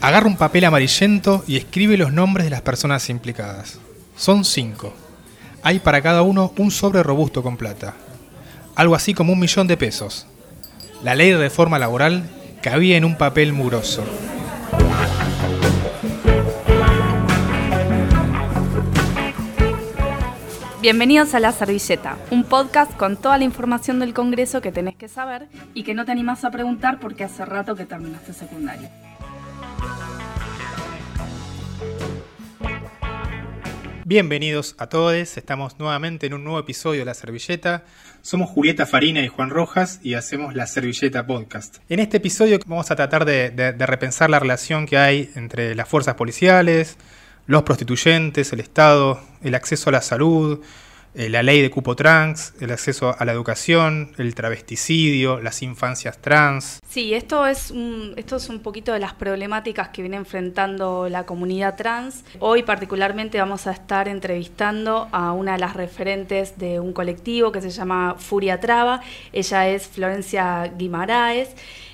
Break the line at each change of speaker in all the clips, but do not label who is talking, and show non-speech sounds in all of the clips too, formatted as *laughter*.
Agarra un papel amarillento y escribe los nombres de las personas implicadas. Son cinco. Hay para cada uno un sobre robusto con plata. Algo así como un millón de pesos. La ley de reforma laboral cabía en un papel mugroso.
Bienvenidos a La Servilleta, un podcast con toda la información del Congreso que tenés que saber y que no te animás a preguntar porque hace rato que terminaste secundario.
Bienvenidos a todos, estamos nuevamente en un nuevo episodio de La Servilleta. Somos Julieta Farina y Juan Rojas y hacemos La Servilleta Podcast. En este episodio vamos a tratar de, repensar la relación que hay entre las fuerzas policiales, los prostituyentes, el Estado, el acceso a la salud, eh, la ley de cupo trans, el acceso a la educación, el travesticidio, las infancias trans.
Sí, esto es un, esto es un poquito de las problemáticas que viene enfrentando la comunidad trans. Hoy particularmente vamos a estar entrevistando a una de las referentes de un colectivo que se llama Furia Traba. Ella es Florencia Guimaraes.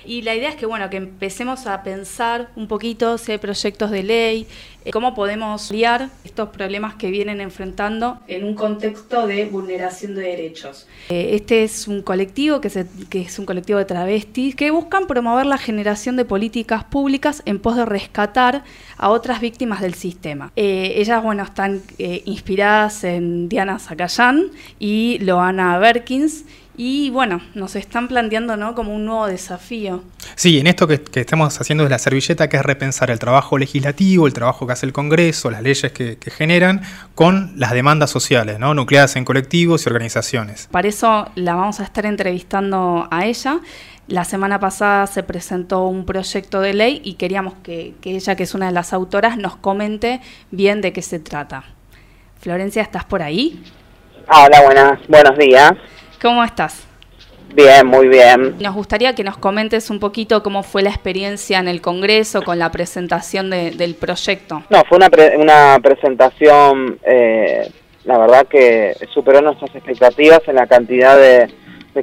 Y la idea es que, bueno, que empecemos a pensar un poquito si hay proyectos de ley, eh, cómo podemos liar estos problemas que vienen enfrentando en un contexto de vulneración de derechos. Eh, este es un colectivo que, es un colectivo de travestis que buscan promover la generación de políticas públicas en pos de rescatar a otras víctimas del sistema. Eh, ellas, bueno, están inspiradas en Diana Zacayán y Loana Berkins y bueno, nos están planteando ¿no? como un nuevo desafío.
Sí, en esto que, estamos haciendo es la servilleta, que es repensar el trabajo legislativo, el trabajo que hace el Congreso, las leyes que, generan, con las demandas sociales, ¿no? nucleadas en colectivos y organizaciones.
Para eso la vamos a estar entrevistando a ella. La semana pasada se presentó un proyecto de ley y queríamos que, que ella, que es una de las autoras, nos comente bien de qué se trata. Florencia, ¿estás por ahí?
Hola, buenas, buenos días.
¿Cómo estás?
Bien, muy bien.
Nos gustaría que nos comentes un poquito cómo fue la experiencia en el Congreso con la presentación del proyecto.
No, fue una, una presentación, eh, la verdad que superó nuestras expectativas en la cantidad de,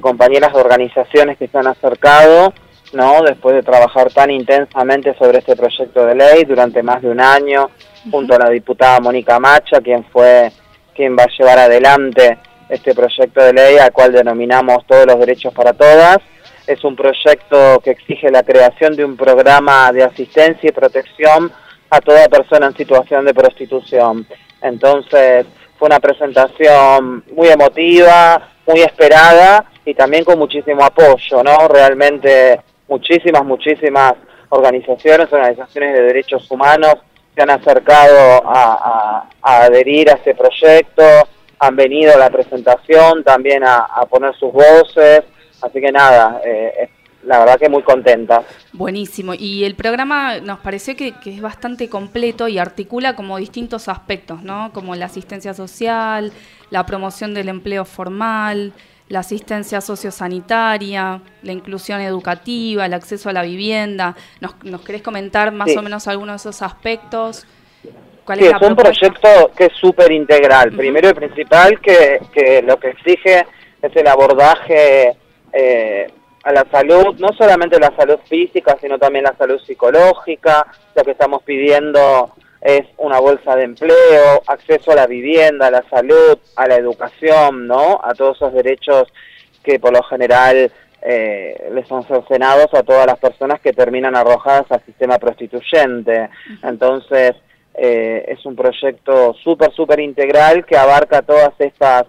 compañeras de organizaciones que se han acercado, ¿no? Después de trabajar tan intensamente sobre este proyecto de ley durante más de un año, junto a la diputada Mónica Macha, quien fue quien va a llevar adelante este proyecto de ley al cual denominamos Todos los Derechos para Todas. Es un proyecto que exige la creación de un programa de asistencia y protección a toda persona en situación de prostitución. Entonces fue una presentación muy emotiva, muy esperada y también con muchísimo apoyo, ¿no? Realmente muchísimas, muchísimas organizaciones, organizaciones de derechos humanos se han acercado a, a adherir a este proyecto, han venido a la presentación también a, poner sus voces, así que nada, eh, la verdad que muy contenta.
Buenísimo, y el programa nos pareció que, es bastante completo y articula como distintos aspectos, ¿no? Como la asistencia social, la promoción del empleo formal, la asistencia sociosanitaria, la inclusión educativa, el acceso a la vivienda. ¿Nos, nos querés comentar más o menos algunos de esos aspectos?
Sí, es, un proyecto que es súper integral. Primero y principal, que, que, lo que exige es el abordaje eh, a la salud, no solamente la salud física, sino también la salud psicológica. Lo que estamos pidiendo es una bolsa de empleo, acceso a la vivienda, a la salud, a la educación, ¿no? A todos esos derechos que por lo general eh, les son cercenados a todas las personas que terminan arrojadas al sistema prostituyente. Entonces, eh, es un proyecto súper, súper integral que abarca todas estas,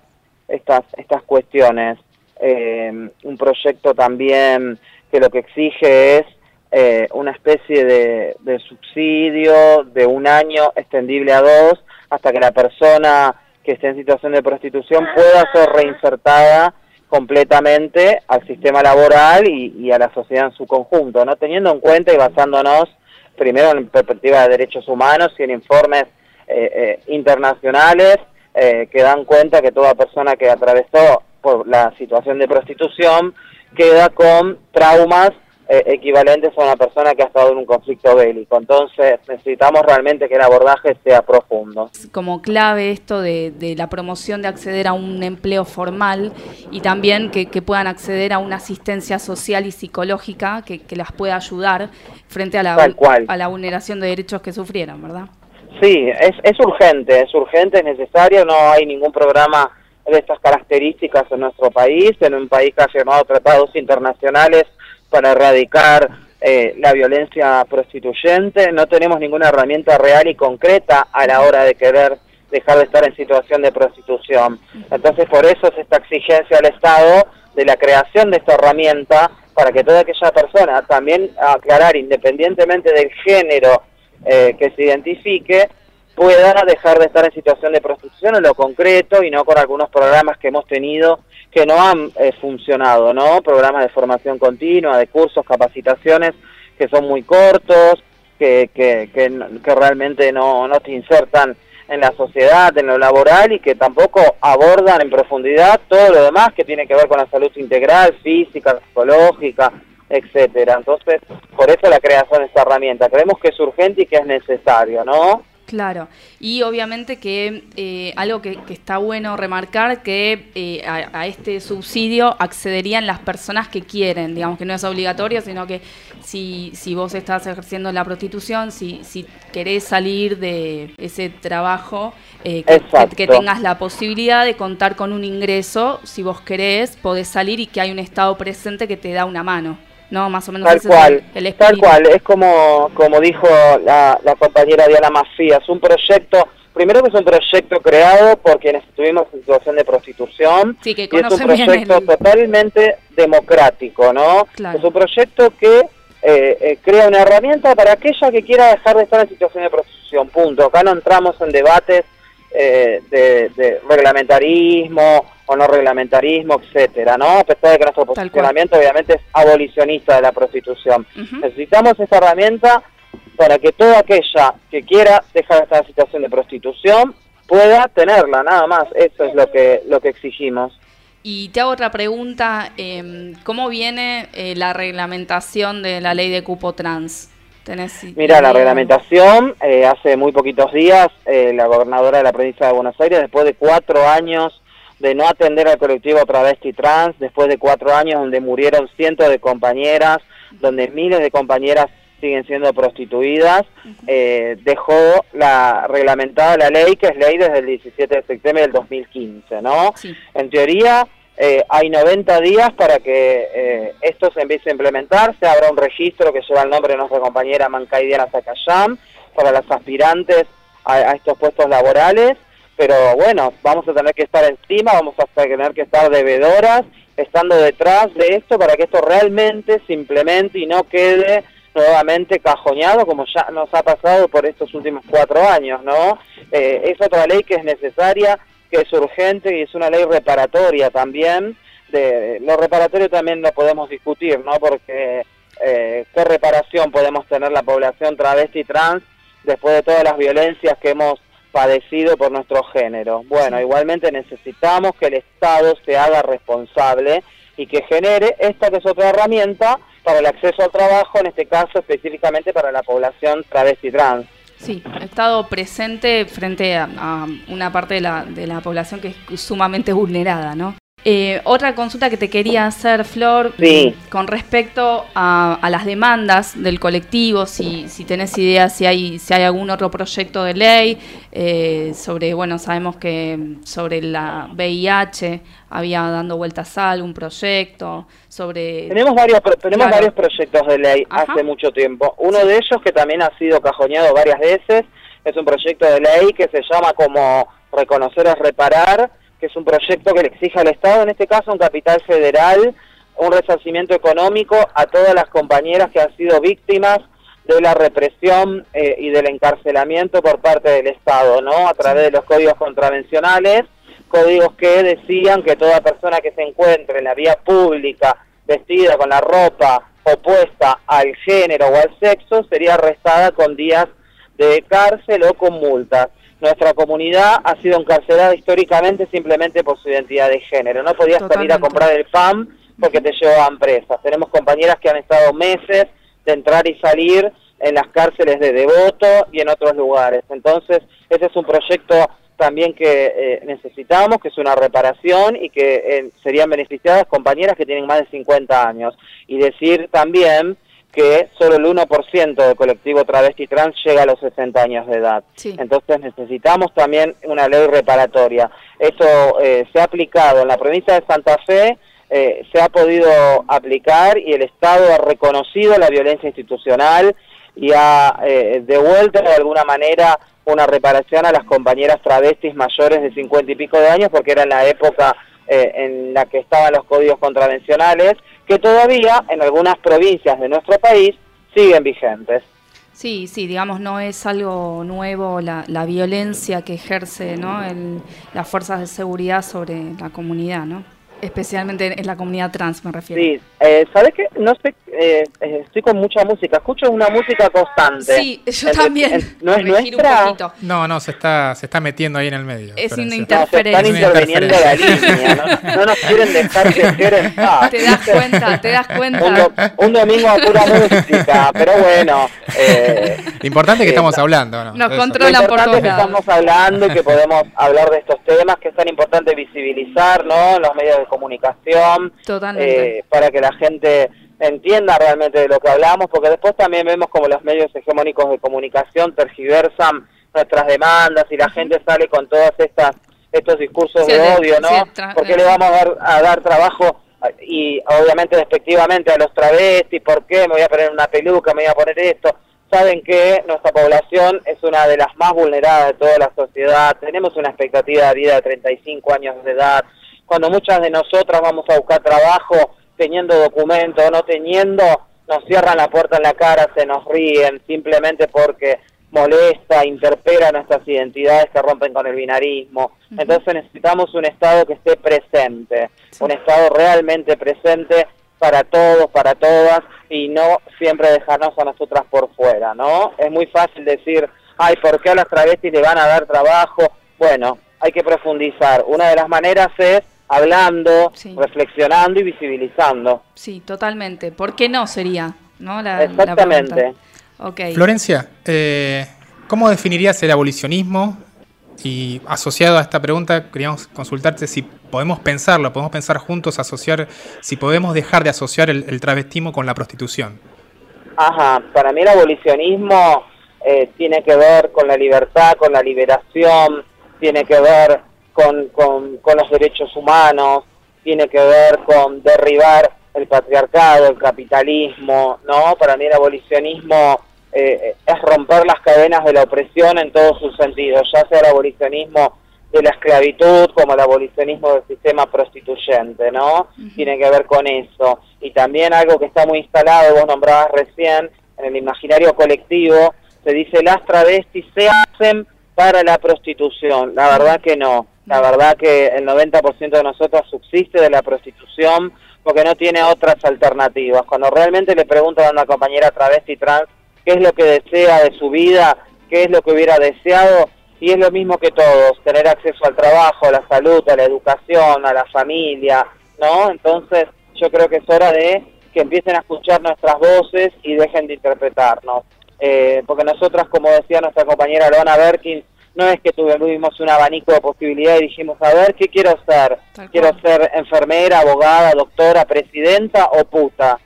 estas, estas cuestiones. Eh, un proyecto también que lo que exige es eh, una especie de, de, subsidio de un año extendible a dos hasta que la persona que esté en situación de prostitución pueda ser reinsertada completamente al sistema laboral y, y a la sociedad en su conjunto, ¿no? Teniendo en cuenta y basándonos primero en perspectiva de derechos humanos y en informes eh, eh, internacionales eh, que dan cuenta que toda persona que atravesó por la situación de prostitución queda con traumas eh, equivalentes a una persona que ha estado en un conflicto bélico. Entonces necesitamos realmente que el abordaje sea profundo.
Como clave esto de, la promoción de acceder a un empleo formal y también que, puedan acceder a una asistencia social y psicológica que, las pueda ayudar frente a la, a la vulneración de derechos que sufrieron, ¿verdad?
Sí, es, es urgente, es urgente, es necesario, no hay ningún programa de estas características en nuestro país, en un país que ha firmado tratados internacionales para erradicar eh, la violencia prostituyente, no tenemos ninguna herramienta real y concreta a la hora de querer dejar de estar en situación de prostitución. Entonces, por eso es esta exigencia al Estado de la creación de esta herramienta para que toda aquella persona, también aclarar independientemente del género eh, que se identifique, pueda dejar de estar en situación de prostitución en lo concreto y no con algunos programas que hemos tenido que no han eh, funcionado, ¿no? Programas de formación continua, de cursos, capacitaciones que son muy cortos, que, que, que, realmente no, no te insertan en la sociedad, en lo laboral y que tampoco abordan en profundidad todo lo demás que tiene que ver con la salud integral, física, psicológica, etcétera. Entonces, por eso la creación de esta herramienta. Creemos que es urgente y que es necesario, ¿no?
Claro, y obviamente que eh, algo que, está bueno remarcar, que eh, a, este subsidio accederían las personas que quieren, digamos que no es obligatorio, sino que si, si vos estás ejerciendo la prostitución, si, si querés salir de ese trabajo, eh, que, tengas la posibilidad de contar con un ingreso, si vos querés, podés salir y que hay un Estado presente que te da una mano. ¿No? Más o menos
tal cual, tal cual, es como, como dijo la, compañera Diana Mafía, es un proyecto, primero que es un proyecto creado por quienes estuvimos en situación de prostitución,
y es
un proyecto totalmente democrático, ¿no? Es un proyecto que eh, eh, crea una herramienta para aquella que quiera dejar de estar en situación de prostitución, punto. Acá no entramos en debates eh, de, de reglamentarismo o no reglamentarismo, etcétera, ¿no? A pesar de que nuestro posicionamiento obviamente es abolicionista de la prostitución. Necesitamos esa herramienta para que toda aquella que quiera dejar esta situación de prostitución pueda tenerla, nada más. Eso es lo que, lo que exigimos.
Y te hago otra pregunta, em, ¿cómo viene eh, la reglamentación de la ley de cupo trans?
Mira, la reglamentación, eh, hace muy poquitos días, eh, la gobernadora de la provincia de Buenos Aires, después de cuatro años de no atender al colectivo travesti trans, después de cuatro años donde murieron cientos de compañeras, donde miles de compañeras siguen siendo prostituidas, eh, dejó la reglamentada la ley, que es ley desde el 17 de septiembre del 2015, ¿no? En teoría, eh, hay 90 días para que eh, esto se empiece a implementar, se habrá un registro que lleva el nombre de nuestra compañera Mancay Diana para las aspirantes a estos puestos laborales, pero bueno, vamos a tener que estar encima, vamos a tener que estar debedoras, estando detrás de esto para que esto realmente se implemente y no quede nuevamente cajoñado como ya nos ha pasado por estos últimos cuatro años, ¿no? Eh, es otra ley que es necesaria, que es urgente y es una ley reparatoria también. De, lo reparatorio también lo podemos discutir, ¿no? Porque eh, qué reparación podemos tener la población travesti trans después de todas las violencias que hemos padecido por nuestro género. Bueno, igualmente necesitamos que el Estado se haga responsable y que genere esta que es otra herramienta para el acceso al trabajo, en este caso específicamente para la población travesti trans.
Sí, ha estado presente frente a, una parte de la, de la población que es sumamente vulnerada, ¿no? Eh, otra consulta que te quería hacer, Flor, con respecto a, las demandas del colectivo, si, si tenés idea si hay, si hay algún otro proyecto de ley eh, sobre, bueno, sabemos que sobre la VIH había dando vueltas a algún proyecto, sobre...
Tenemos varios, tenemos varios proyectos de ley hace mucho tiempo. Uno de ellos que también ha sido cajoneado varias veces es un proyecto de ley que se llama como Reconocer es Reparar, que es un proyecto que le exige al Estado, en este caso un capital federal, un resarcimiento económico a todas las compañeras que han sido víctimas de la represión eh, y del encarcelamiento por parte del Estado, ¿no? A través de los códigos contravencionales, códigos que decían que toda persona que se encuentre en la vía pública vestida con la ropa opuesta al género o al sexo sería arrestada con días de cárcel o con multas nuestra comunidad ha sido encarcelada históricamente simplemente por su identidad de género. No podía salir a comprar el pan porque te llevaban presas. Tenemos compañeras que han estado meses de entrar y salir en las cárceles de Devoto y en otros lugares. Entonces, ese es un proyecto también que eh, necesitamos, que es una reparación y que eh, serían beneficiadas compañeras que tienen más de 50 años. Y decir también que solo el 1% del colectivo travesti trans llega a los 60 años de edad. Entonces necesitamos también una ley reparatoria. Esto eh, se ha aplicado en la provincia de Santa Fe, eh, se ha podido aplicar y el Estado ha reconocido la violencia institucional y ha eh, devuelto de alguna manera una reparación a las compañeras travestis mayores de 50 y pico de años porque era en la época en la que estaban los códigos contravencionales que todavía en algunas provincias de nuestro país siguen vigentes.
Sí, sí, digamos, no es algo nuevo la, la violencia que ejerce ¿no? las fuerzas de seguridad sobre la comunidad, ¿no? Especialmente en la comunidad trans, me refiero.
Sí, eh, ¿sabes qué? No sé, eh, eh, estoy con mucha música, escucho una música constante.
Sí, yo también.
¿No es *laughs* nuestra?
No, no, se está, se está metiendo ahí en el medio.
Es una interferencia.
están interviniendo la línea, ¿no? no nos quieren dejar crecer en paz.
Te das cuenta, te das cuenta.
Un, domingo a pura música, pero bueno.
Eh, Lo importante es que estamos hablando, ¿no?
Nos controlan por todos
que estamos hablando y que podemos hablar de estos temas, que es tan importante visibilizar, ¿no? Los medios de comunicación,
eh,
para que la gente entienda realmente de lo que hablamos, porque después también vemos como los medios hegemónicos de comunicación tergiversan nuestras demandas y la gente sale con todas estas estos discursos de odio, ¿no? porque le vamos a dar, a dar trabajo y obviamente despectivamente a los travestis, ¿por qué? Me voy a poner una peluca, me voy a poner esto. Saben que nuestra población es una de las más vulneradas de toda la sociedad, tenemos una expectativa de vida de 35 años de edad, cuando muchas de nosotras vamos a buscar trabajo teniendo documento o no teniendo, nos cierran la puerta en la cara, se nos ríen, simplemente porque molesta, interpela nuestras identidades que rompen con el binarismo. Entonces necesitamos un Estado que esté presente, un Estado realmente presente para todos, para todas, y no siempre dejarnos a nosotras por fuera, ¿no? Es muy fácil decir, ay, ¿por qué a las travestis le van a dar trabajo? Bueno, hay que profundizar. Una de las maneras es hablando, reflexionando y visibilizando.
Sí, totalmente. ¿Por qué no sería? ¿no?
Exactamente.
Florencia, eh, ¿cómo definirías el abolicionismo? Y asociado a esta pregunta, queríamos consultarte si podemos pensarlo, podemos pensar juntos, asociar, si podemos dejar de asociar el, travestismo con la prostitución.
Ajá, para mí el abolicionismo eh, tiene que ver con la libertad, con la liberación, tiene que ver con, con, los derechos humanos, tiene que ver con derribar el patriarcado, el capitalismo, ¿no? Para mí el abolicionismo eh, es romper las cadenas de la opresión en todos sus sentidos, ya sea el abolicionismo de la esclavitud como el abolicionismo del sistema prostituyente, ¿no? Tiene que ver con eso. Y también algo que está muy instalado, vos nombrabas recién, en el imaginario colectivo, se dice las travestis se hacen para la prostitución. La verdad que no. La verdad que el 90% de nosotros subsiste de la prostitución porque no tiene otras alternativas. Cuando realmente le preguntan a una compañera travesti trans qué es lo que desea de su vida, qué es lo que hubiera deseado, y es lo mismo que todos, tener acceso al trabajo, a la salud, a la educación, a la familia, ¿no? Entonces yo creo que es hora de que empiecen a escuchar nuestras voces y dejen de interpretarnos. Eh, porque nosotras, como decía nuestra compañera Loana Berkins, no es que tuvimos un abanico de posibilidades y dijimos, a ver, ¿qué quiero ser? ¿Quiero ser enfermera, abogada, doctora, presidenta o puta?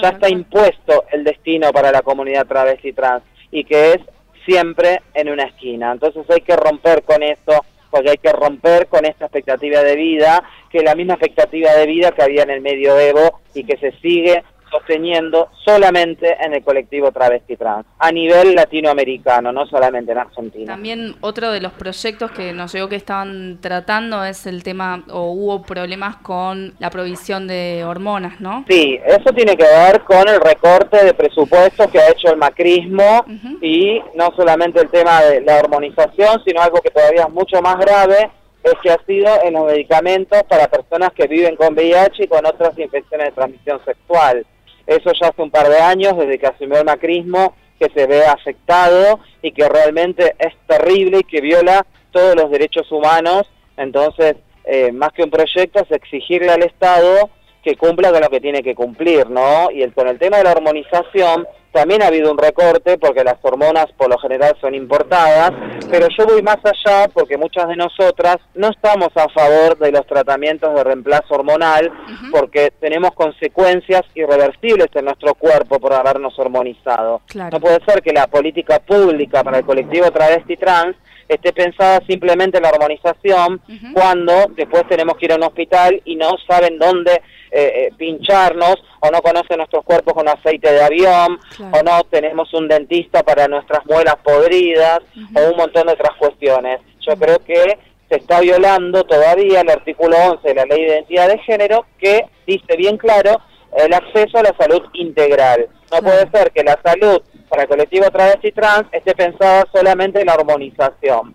ya está impuesto el destino para la comunidad travesti trans y que es siempre en una esquina. Entonces hay que romper con eso, porque hay que romper con esta expectativa de vida, que es la misma expectativa de vida que había en el medioevo y que se sigue sosteniendo solamente en el colectivo travesti trans, a nivel latinoamericano, no solamente en Argentina.
También otro de los proyectos que nos llegó que estaban tratando es el tema, o hubo problemas con la provisión de hormonas, ¿no?
Sí, eso tiene que ver con el recorte de presupuestos que ha hecho el macrismo y no solamente el tema de la hormonización, sino algo que todavía es mucho más grave, es que ha sido en los medicamentos para personas que viven con VIH y con otras infecciones de transmisión sexual. Eso ya hace un par de años, desde que asumió el macrismo, que se ve afectado y que realmente es terrible y que viola todos los derechos humanos. Entonces, eh, más que un proyecto, es exigirle al Estado que cumpla con lo que tiene que cumplir, ¿no? Y el, con el tema de la hormonización también ha habido un recorte porque las hormonas por lo general son importadas, pero yo voy más allá porque muchas de nosotras no estamos a favor de los tratamientos de reemplazo hormonal porque tenemos consecuencias irreversibles en nuestro cuerpo por habernos hormonizado. No puede ser que la política pública para el colectivo travesti trans esté pensada simplemente en la hormonización cuando después tenemos que ir a un hospital y no saben dónde eh, eh, pincharnos o no conocen nuestros cuerpos con aceite de avión o no tenemos un dentista para nuestras muelas podridas o un montón de otras cuestiones. Yo creo que se está violando todavía el artículo 11 de la Ley de Identidad de Género que dice bien claro el acceso a la salud integral. No puede ser que la salud para el colectivo travesti trans esté pensada solamente en la hormonización,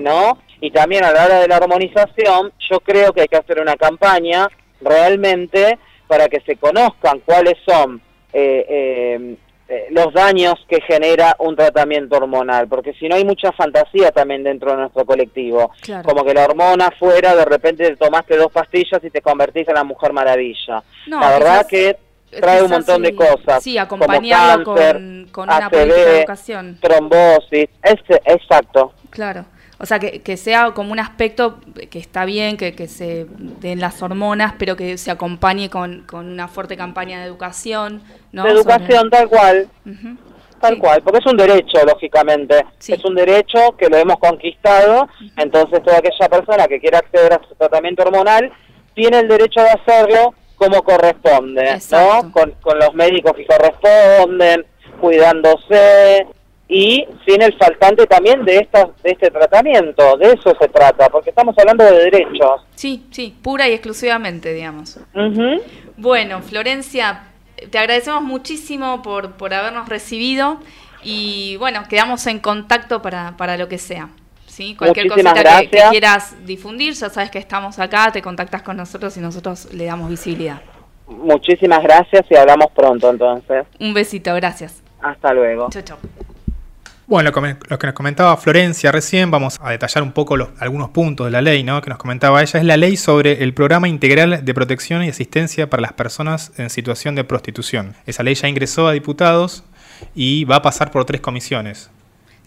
¿no? Y también a la hora de la hormonización, yo creo que hay que hacer una campaña realmente para que se conozcan cuáles son eh, eh, eh, los daños que genera un tratamiento hormonal, porque si no hay mucha fantasía también dentro de nuestro colectivo, como que la hormona fuera, de repente te tomaste dos pastillas y te convertís en la mujer maravilla. la verdad que trae un montón de cosas.
Sí, acompañarlo con, con, una
de educación. Trombosis, ese, exacto.
Claro. O sea, que, que, sea como un aspecto que está bien, que, que se den las hormonas, pero que se acompañe con, con una fuerte campaña de educación. ¿no?
De educación, tal cual. Tal cual, porque es un derecho, lógicamente. Es un derecho que lo hemos conquistado, entonces toda aquella persona que quiera acceder a su tratamiento hormonal tiene el derecho de hacerlo como corresponde, ¿no? Con, con los médicos que corresponden, cuidándose, y sin el faltante también de, esta, de este tratamiento, de eso se trata, porque estamos hablando de derechos.
Sí, sí, pura y exclusivamente, digamos. Bueno, Florencia, te agradecemos muchísimo por, por habernos recibido y bueno, quedamos en contacto para, para lo que sea. ¿Sí? Cualquier cosita que, que, quieras difundir, ya sabes que estamos acá, te contactas con nosotros y nosotros le damos visibilidad.
Muchísimas gracias y hablamos pronto entonces.
Un besito, gracias.
Hasta luego.
Chau, chau.
Bueno, lo, que nos comentaba Florencia recién, vamos a detallar un poco algunos puntos de la ley ¿no? que nos comentaba ella, es la ley sobre el Programa Integral de Protección y Asistencia para las Personas en Situación de Prostitución. Esa ley ya ingresó a diputados y va a pasar por tres comisiones.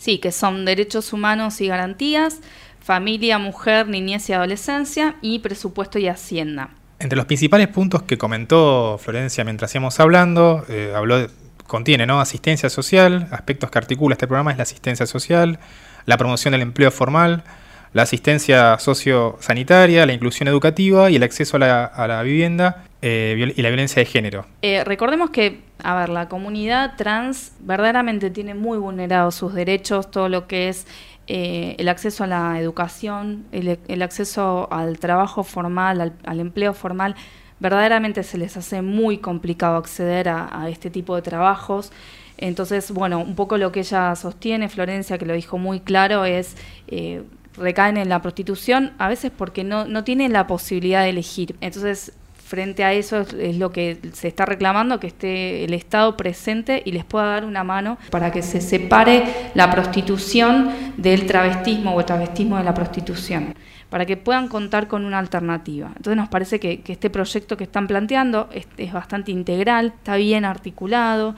Sí, que son Derechos Humanos y Garantías, Familia, Mujer, Niñez y Adolescencia y Presupuesto y Hacienda.
Entre los principales puntos que comentó Florencia mientras íbamos hablando, eh, habló de contiene ¿no? asistencia social, aspectos que articula este programa es la asistencia social, la promoción del empleo formal, la asistencia sociosanitaria, la inclusión educativa y el acceso a la, vivienda eh, y la violencia de género.
Eh, recordemos que, a ver, la comunidad trans verdaderamente tiene muy vulnerados sus derechos, todo lo que es eh, el acceso a la educación, el, acceso al trabajo formal, al empleo formal verdaderamente se les hace muy complicado acceder a, este tipo de trabajos. Entonces, bueno, un poco lo que ella sostiene, Florencia, que lo dijo muy claro, es eh, recaen en la prostitución, a veces porque no, no tienen la posibilidad de elegir. Entonces, frente a eso es, lo que se está reclamando, que esté el Estado presente y les pueda dar una mano para que se separe la prostitución del travestismo o el travestismo de la prostitución para que puedan contar con una alternativa. Entonces nos parece que, este proyecto que están planteando es, bastante integral, está bien articulado.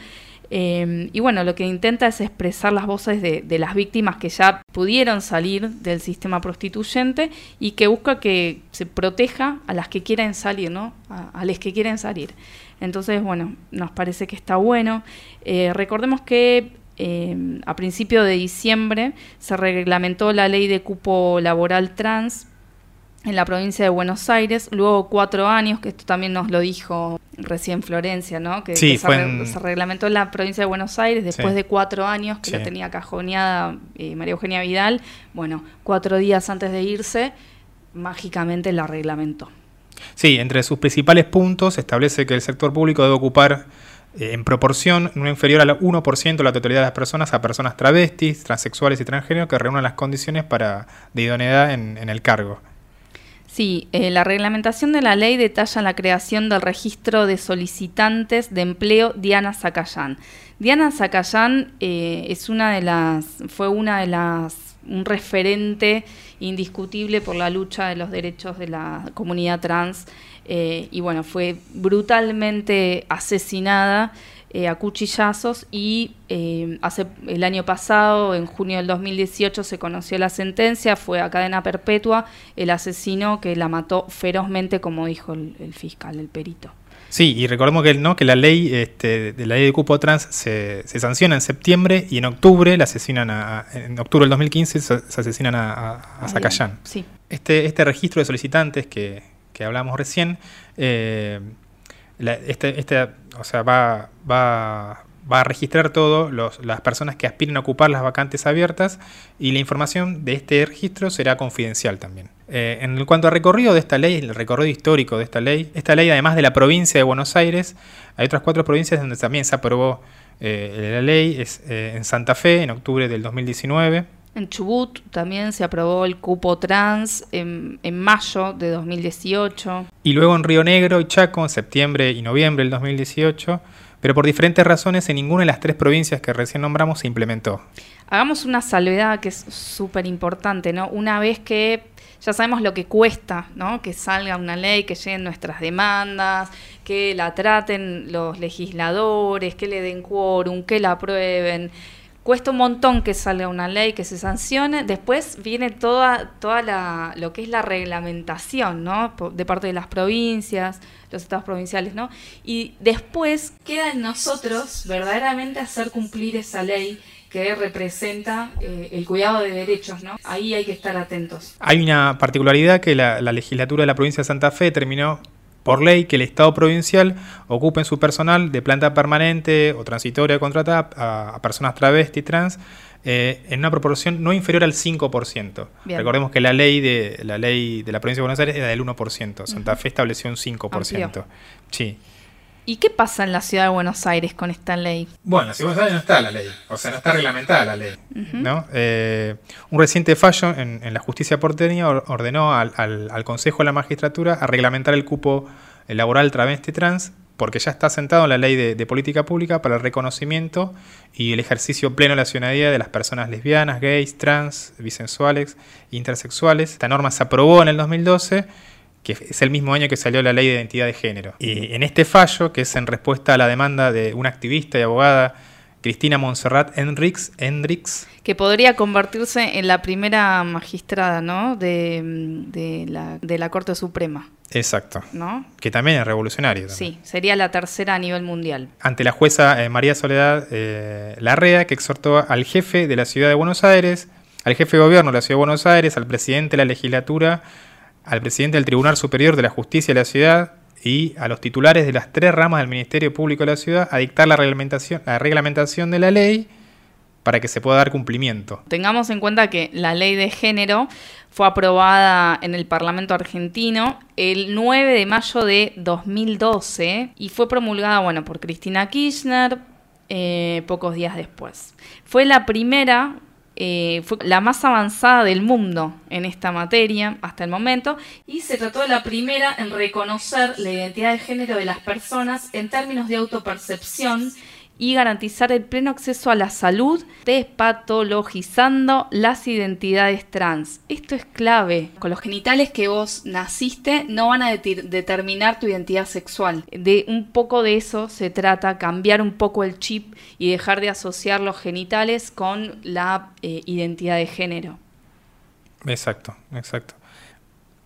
Eh, y bueno, lo que intenta es expresar las voces de, las víctimas que ya pudieron salir del sistema prostituyente y que busca que se proteja a las que quieren salir, ¿no? A, las que quieren salir. Entonces, bueno, nos parece que está bueno. Eh, recordemos que eh, a principio de diciembre se reglamentó la ley de cupo laboral trans en la provincia de Buenos Aires, luego cuatro años, que esto también nos lo dijo recién Florencia, ¿no? Que, se, reglamentó en la provincia de Buenos Aires después de cuatro años que lo tenía cajoneada eh, María Eugenia Vidal, bueno, cuatro días antes de irse, mágicamente la reglamentó.
Sí, entre sus principales puntos establece que el sector público debe ocupar eh, en proporción no inferior al 1% de la totalidad de las personas a personas travestis, transexuales y transgénero que reúnan las condiciones para, de idoneidad en, el cargo.
Sí, eh, la reglamentación de la ley detalla la creación del registro de solicitantes de empleo Diana Zacayán. Diana Zacayán eh, es una de las, fue una de las un referente indiscutible por la lucha de los derechos de la comunidad trans eh, y bueno, fue brutalmente asesinada eh, a cuchillazos y eh, hace el año pasado, en junio del 2018, se conoció la sentencia, fue a cadena perpetua el asesino que la mató ferozmente, como dijo el, fiscal, el perito.
Sí, y recordemos que, ¿no? que la ley este, de la ley de cupo trans se, sanciona en septiembre y en octubre la asesinan a, en octubre del 2015 se, asesinan a, a, Zacayán.
Sí.
Este, este registro de solicitantes que, que hablamos recién, eh, este, este, o sea, va, va, a registrar todo las personas que aspiren a ocupar las vacantes abiertas y la información de este registro será confidencial también. Eh, en cuanto al recorrido de esta ley, el recorrido histórico de esta ley, esta ley además de la provincia de Buenos Aires, hay otras cuatro provincias donde también se aprobó eh, la ley, es en Santa Fe en octubre del 2019,
en Chubut también se aprobó el cupo trans en, mayo de 2018.
Y luego en Río Negro y Chaco en septiembre y noviembre del 2018, pero por diferentes razones en ninguna de las tres provincias que recién nombramos se implementó.
Hagamos una salvedad que es súper importante, ¿no? Una vez que ya sabemos lo que cuesta, ¿no? Que salga una ley, que lleguen nuestras demandas, que la traten los legisladores, que le den quórum, que la aprueben cuesta un montón que salga una ley, que se sancione, después viene toda, toda la, lo que es la reglamentación, ¿no? De parte de las provincias, los estados provinciales, ¿no? Y después queda en nosotros verdaderamente hacer cumplir esa ley que representa eh, el cuidado de derechos, ¿no? Ahí hay que estar atentos.
Hay una particularidad que la, la legislatura de la provincia de Santa Fe terminó por ley que el Estado provincial ocupe en su personal de planta permanente o transitoria contratada a, personas travesti trans eh, en una proporción no inferior al 5%. Recordemos que la ley de la ley de la provincia de Buenos Aires era del 1%. Santa Fe estableció un 5%. Sí.
¿Y qué pasa en la ciudad de Buenos Aires con esta ley?
Bueno, en Buenos Aires no está la ley, o sea, no está reglamentada la ley. ¿no? Eh, un reciente fallo en, la justicia porteña ordenó al, Consejo de la Magistratura a reglamentar el cupo laboral travesti trans porque ya está sentado en la ley de, política pública para el reconocimiento y el ejercicio pleno de la ciudadanía de las personas lesbianas, gays, trans, bisensuales, intersexuales. Esta norma se aprobó en el 2012 que es el mismo año que salió la ley de identidad de género. Y en este fallo, que es en respuesta a la demanda de una activista y abogada, Cristina Montserrat Hendrix,
que podría convertirse en la primera magistrada ¿no? de, la, Corte Suprema.
Exacto. ¿No? Que también es revolucionario.
Sí, sería la tercera a nivel mundial.
Ante la jueza eh, María Soledad eh, Larrea, que exhortó al jefe de la ciudad de Buenos Aires, al jefe de gobierno de la ciudad de Buenos Aires, al presidente de la legislatura, al presidente del Tribunal Superior de la Justicia de la ciudad y a los titulares de las tres ramas del Ministerio Público de la ciudad a dictar la reglamentación, la reglamentación de la ley para que se pueda dar cumplimiento.
Tengamos en cuenta que la ley de género fue aprobada en el Parlamento argentino el 9 de mayo de 2012 y fue promulgada bueno, por Cristina Kirchner eh, pocos días después. Fue la primera eh, fue la más avanzada del mundo en esta materia hasta el momento y se trató de la primera en reconocer la identidad de género de las personas en términos de autopercepción y garantizar el pleno acceso a la salud, despatologizando las identidades trans. Esto es clave. Con los genitales que vos naciste no van a determinar tu identidad sexual. De un poco de eso se trata, cambiar un poco el chip y dejar de asociar los genitales con la eh, identidad de género.
Exacto, exacto.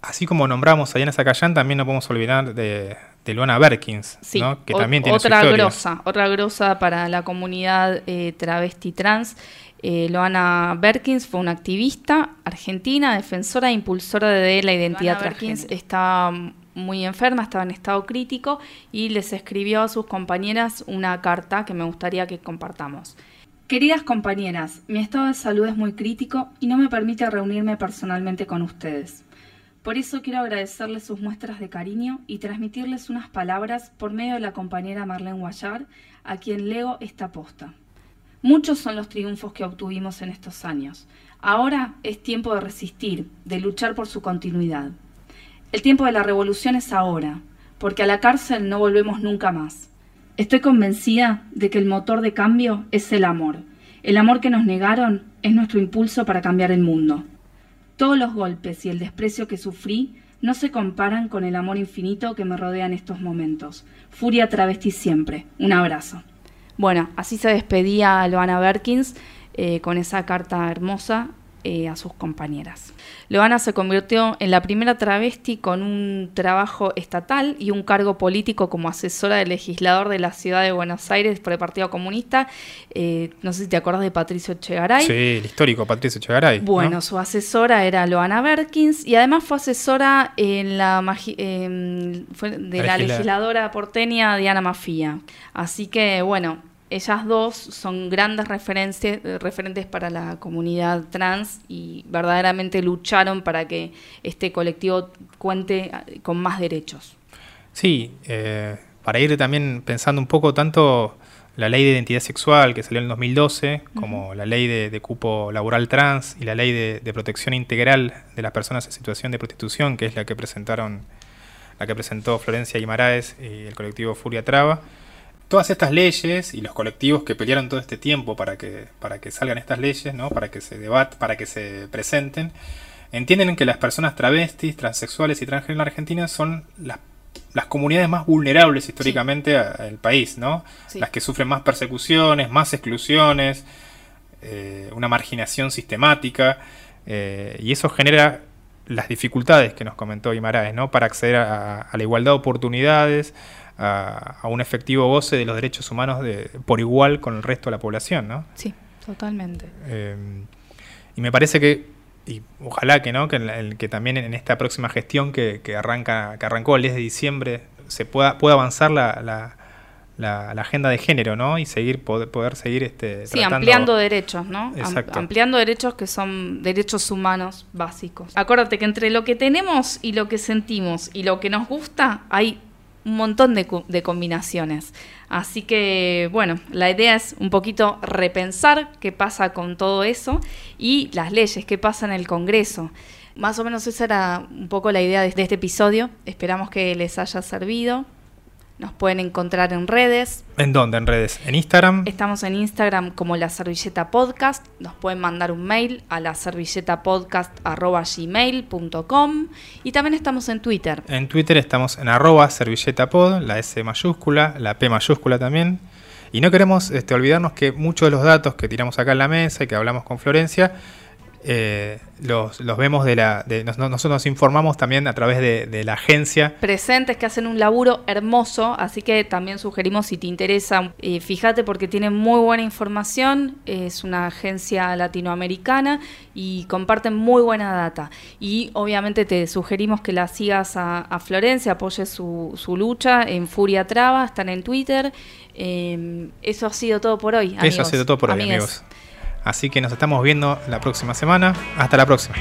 Así como nombramos a Diana Zacayán, también no podemos olvidar de, de Luana Berkins, que también tiene
otra grosa, otra grosa para la comunidad eh, travesti trans. Eh, Loana Berkins fue una activista argentina, defensora e impulsora de la identidad trans. Estaba muy enferma, estaba en estado crítico y les escribió a sus compañeras una carta que me gustaría que compartamos. Queridas compañeras, mi estado de salud es muy crítico y no me permite reunirme personalmente con ustedes. Por eso quiero agradecerles sus muestras de cariño y transmitirles unas palabras por medio de la compañera Marlene Guayar, a quien leo esta posta. Muchos son los triunfos que obtuvimos en estos años. Ahora es tiempo de resistir, de luchar por su continuidad. El tiempo de la revolución es ahora, porque a la cárcel no volvemos nunca más. Estoy convencida de que el motor de cambio es el amor, El amor que nos negaron es nuestro impulso para cambiar el mundo. Todos los golpes y el desprecio que sufrí no se comparan con el amor infinito que me rodea en estos momentos. Furia travesti siempre. Un abrazo. Bueno, así se despedía Loana Berkins eh, con esa carta hermosa eh, a sus compañeras. Loana se convirtió en la primera travesti con un trabajo estatal y un cargo político como asesora del legislador de la ciudad de Buenos Aires por el Partido Comunista. Eh, no sé si te acuerdas de Patricio Chegaray.
Sí, el histórico Patricio Chegaray.
Bueno, su asesora era Loana Berkins y además fue asesora en la de la legisladora porteña Diana Mafía. Así que, bueno, ellas dos son grandes referentes para la comunidad trans y verdaderamente lucharon para que este colectivo cuente con más derechos.
Sí, eh, para ir también pensando un poco tanto la ley de identidad sexual que salió en el 2012, como la ley de, cupo laboral trans y la ley de, de, protección integral de las personas en situación de prostitución, que es la que presentaron, la que presentó Florencia Guimaraes y el colectivo Furia Traba todas estas leyes y los colectivos que pelearon todo este tiempo para que, para que salgan estas leyes, ¿no? para que se debat, para que se presenten, entienden que las personas travestis, transexuales y transgénero en la Argentina son las, las comunidades más vulnerables históricamente al país, ¿no? Las que sufren más persecuciones, más exclusiones, eh, una marginación sistemática, eh, y eso genera las dificultades que nos comentó Guimaraes, ¿no? Para acceder a, a la igualdad de oportunidades, a, un efectivo goce de los derechos humanos de, por igual con el resto de la población, ¿no?
Sí, totalmente.
Eh, y me parece que, y ojalá que no, que, que también en esta próxima gestión que, arranca, que arrancó el 10 de diciembre, se pueda, pueda avanzar la, la, la, agenda de género, ¿no? Y seguir poder, poder seguir este
sí, ampliando derechos, ¿no? ampliando derechos que son derechos humanos básicos. Acuérdate que entre lo que tenemos y lo que sentimos y lo que nos gusta hay un montón de, combinaciones. Así que, bueno, la idea es un poquito repensar qué pasa con todo eso y las leyes, qué pasa en el Congreso. Más o menos esa era un poco la idea de este episodio. Esperamos que les haya servido. Nos pueden encontrar en redes.
¿En dónde? ¿En redes? ¿En Instagram?
Estamos en Instagram como La Servilleta Podcast. Nos pueden mandar un mail a la servilletapodcast.gmail.com y también estamos en Twitter.
En Twitter estamos en arroba servilletapod, la S mayúscula, la P mayúscula también. Y no queremos este, olvidarnos que muchos de los datos que tiramos acá en la mesa y que hablamos con Florencia eh, los, los, vemos de la. De, nosotros nos informamos también a través de, la agencia.
Presentes que hacen un laburo hermoso, así que también sugerimos si te interesa, eh, fíjate porque tienen muy buena información, es una agencia latinoamericana y comparten muy buena data. Y obviamente te sugerimos que la sigas a, Florencia, apoyes su, su, lucha en Furia Traba, están en Twitter. Eh, eso ha sido todo por hoy.
Eso ha sido todo por hoy, amigos. Así que nos estamos viendo la próxima semana. Hasta la próxima.